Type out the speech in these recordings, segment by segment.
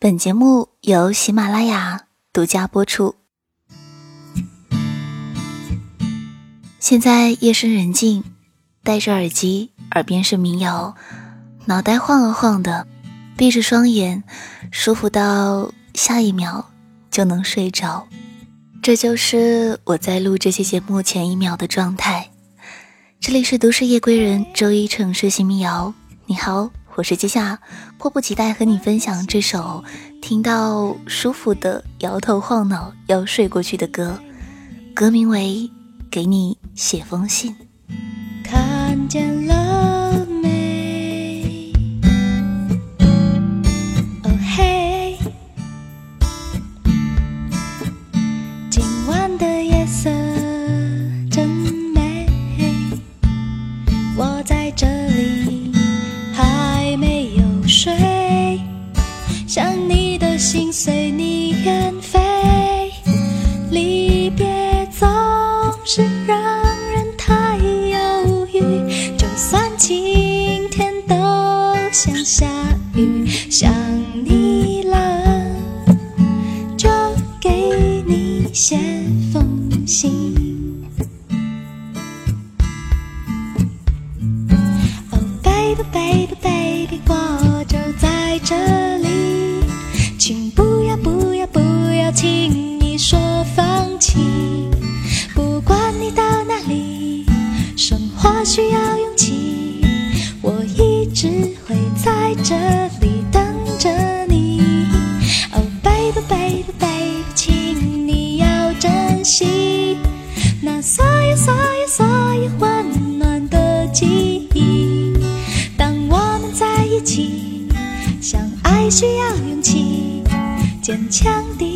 本节目由喜马拉雅独家播出。现在夜深人静，戴着耳机，耳边是民谣，脑袋晃啊晃的，闭着双眼，舒服到下一秒就能睡着。这就是我在录这期节目前一秒的状态。这里是都市夜归人周一城市新民谣，你好。我是季夏，迫不及待和你分享这首听到舒服的摇头晃脑要睡过去的歌，歌名为《给你写封信》。看见了。下羌笛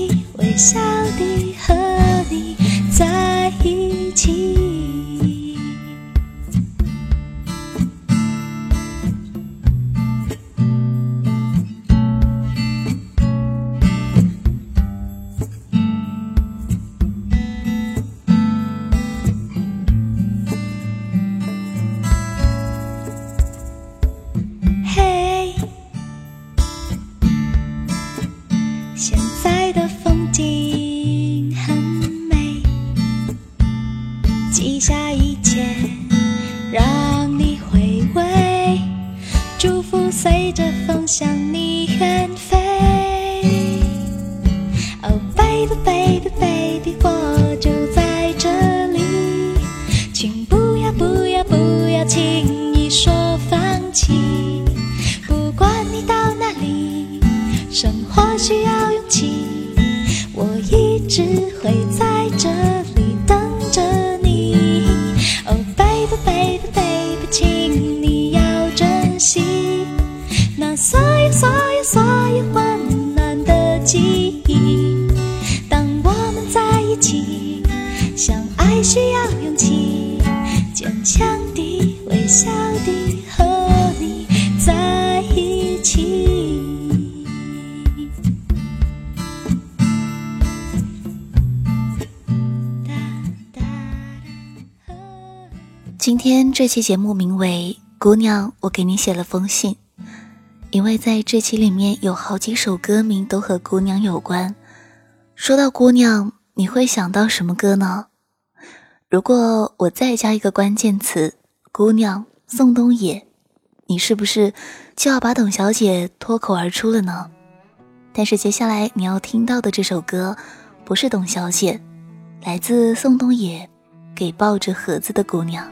起不管你到哪里生活需要勇气。今天这期节目名为《姑娘，我给你写了封信》，因为在这期里面有好几首歌名都和姑娘有关。说到姑娘，你会想到什么歌呢？如果我再加一个关键词“姑娘”，宋冬野，你是不是就要把董小姐脱口而出了呢？但是接下来你要听到的这首歌，不是董小姐，来自宋冬野，《给抱着盒子的姑娘》。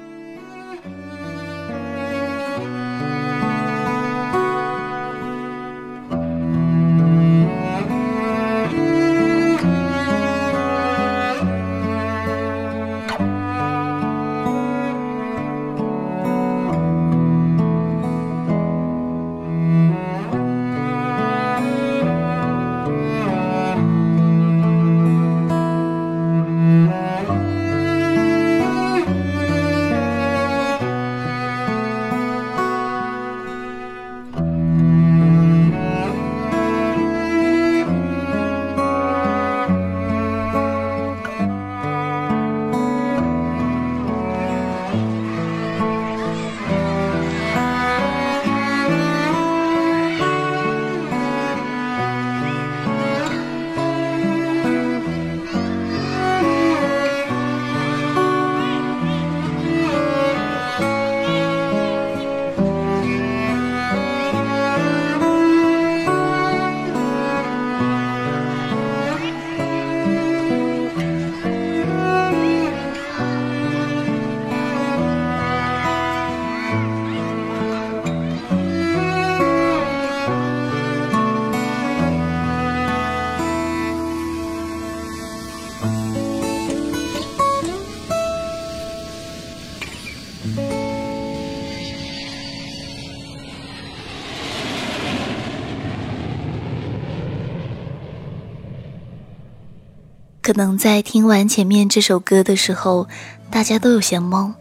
可能在听完前面这首歌的时候，大家都有些懵。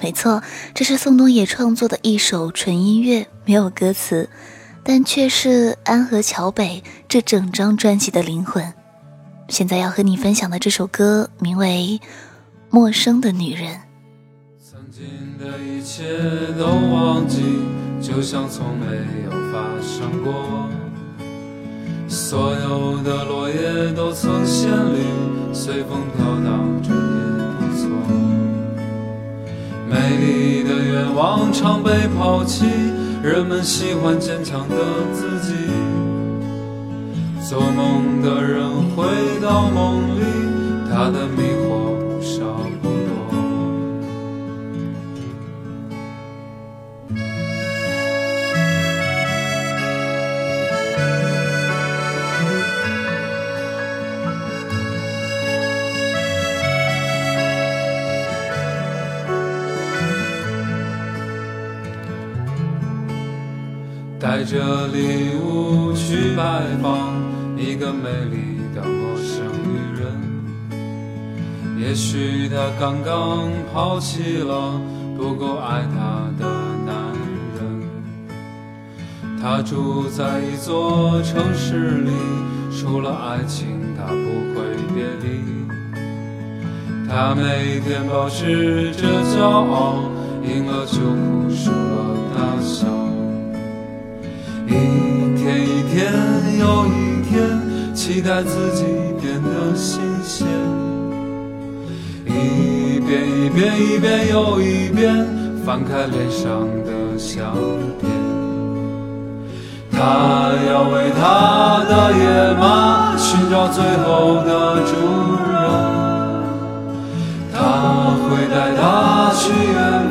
没错，这是宋冬野创作的一首纯音乐，没有歌词，但却是安河桥北这整张专辑的灵魂。现在要和你分享的这首歌名为《陌生的女人》。曾经的一切都忘记，就像从没有发生过。所有的落叶都曾鲜绿，随风飘荡着也不错。美丽的愿望常被抛弃，人们喜欢坚强的自己。做梦的人回到梦里，他的迷带着礼物去拜访一个美丽的陌生女人，也许她刚刚抛弃了不够爱她的男人。她住在一座城市里，除了爱情，她不会别离。她每天保持着骄傲，赢了就哭，输了大笑。一天一天又一天，期待自己变得新鲜。一遍一遍一遍又一遍，翻开脸上的相片。他要为他的野马寻找最后的主人，他会带他去远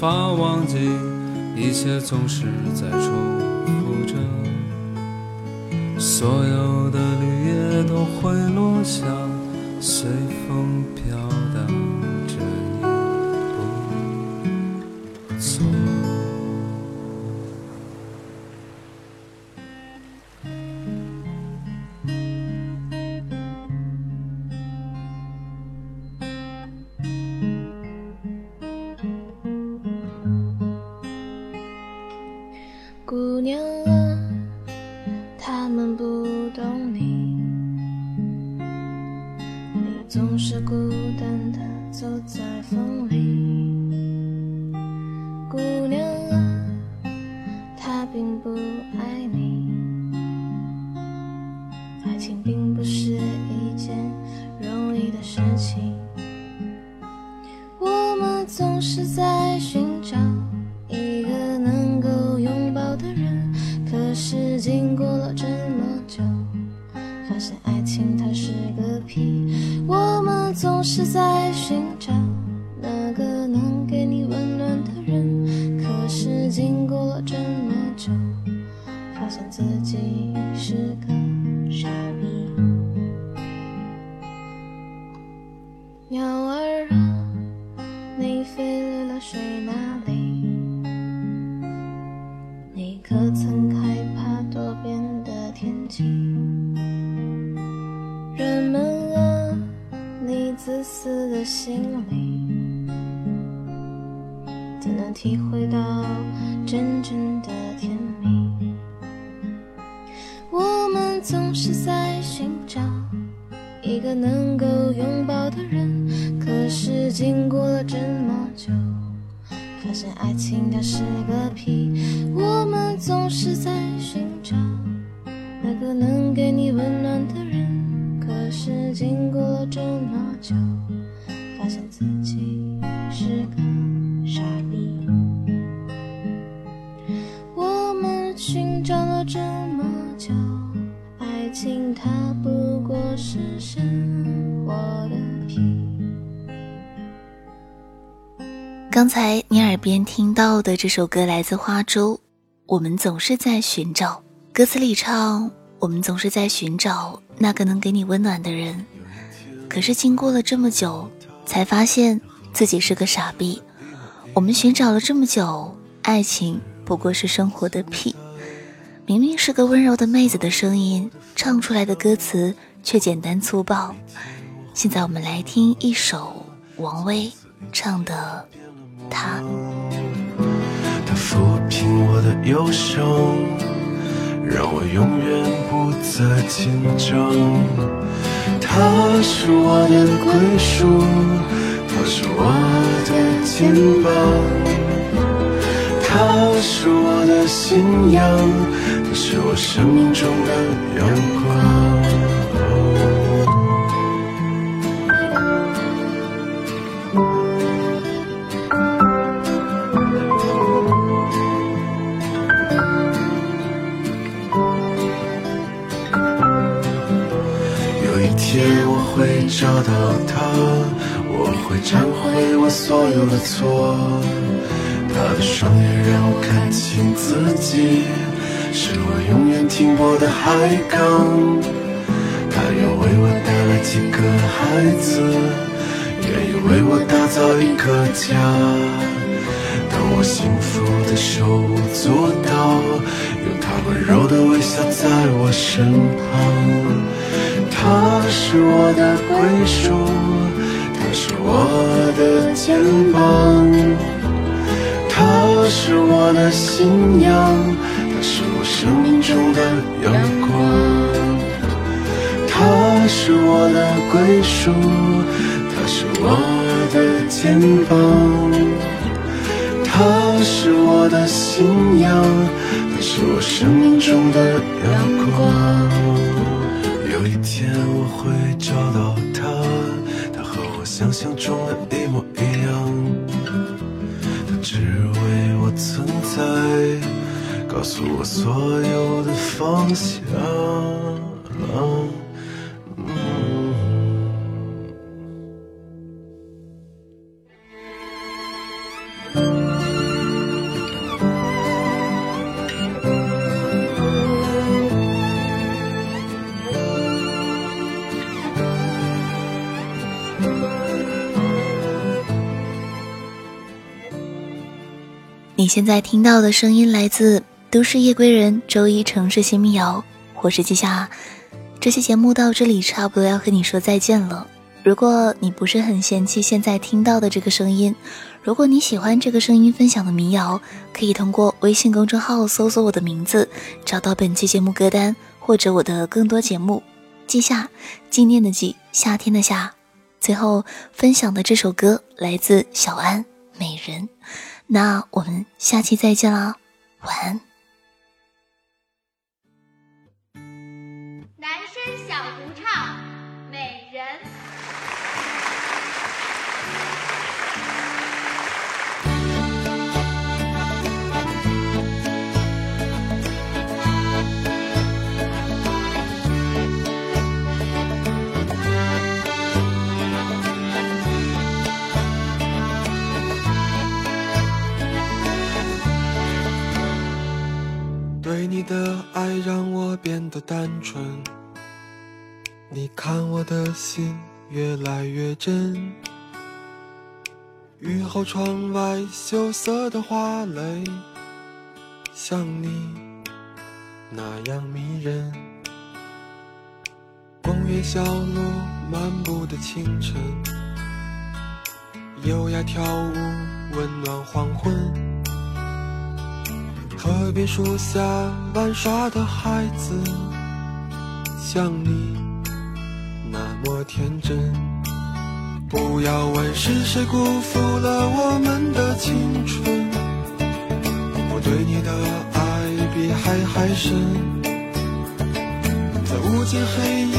法忘记，一切总是在重复着。所有的绿叶都会落下，随风飘并不爱，你是个傻逼。经过了这么久，发现爱情它是个屁。我们总是在寻找那个能给你刚才你耳边听到的这首歌来自花粥，我们总是在寻找。歌词里唱，我们总是在寻找那个能给你温暖的人，可是经过了这么久，才发现自己是个傻逼。我们寻找了这么久，爱情不过是生活的屁。明明是个温柔的妹子的声音，唱出来的歌词却简单粗暴。现在我们来听一首王威唱的《他》。它抚平我的忧伤，让我永远不再紧张。他是我的归属，他是我的肩膀，他是我的信仰，它是我生命中的阳光。会找到他，我会忏悔我所有的错。他的双眼让我看清自己，是我永远停泊的海港。他愿为我带来几个孩子，愿意为我打造一个家。当我幸福的手舞足蹈，有他温柔的微笑在我身旁。他是我的归属，他是我的肩膀，他是我的信仰，他是我生命中的阳光。他是我的归属，他是我的肩膀，他是我的信仰，他是我生命中的阳光。一天我会找到他，他和我想象中的一模一样。他只为我存在，告诉我所有的方向。你现在听到的声音来自都市夜归人周一城市新民谣，我是季夏。这期节目到这里差不多要和你说再见了。如果你不是很嫌弃现在听到的这个声音，如果你喜欢这个声音分享的民谣，可以通过微信公众号搜索我的名字，找到本期节目歌单或者我的更多节目。季夏，纪念的纪，夏天的夏。最后分享的这首歌来自小安，《美人》。那我们下期再见啦，晚安。心越来越真。雨后窗外羞涩的花蕾，像你那样迷人。公园小路漫步的清晨，优雅跳舞温暖黄昏。河边树下玩耍的孩子，像你么天真。不要问是谁辜负了我们的青春，我对你的爱比海还深。在无尽黑夜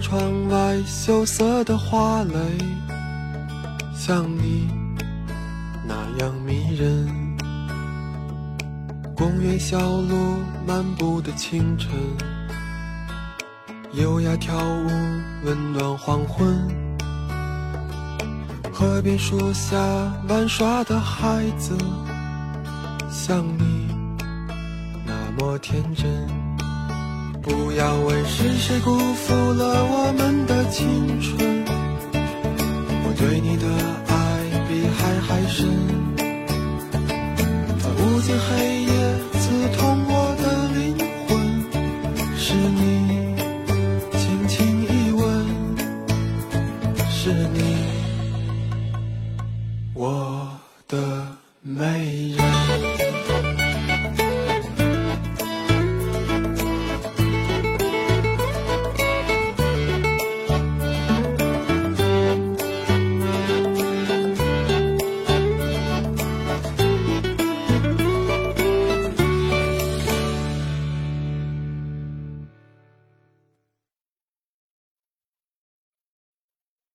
窗外羞涩的花蕾，像你那样迷人。公园小路漫步的清晨，优雅跳舞温暖黄昏。河边树下玩耍的孩子，像你那么天真。不要问是谁辜负了我们的青春，我对你的爱比海还深。在无尽黑夜刺痛我的灵魂，是你。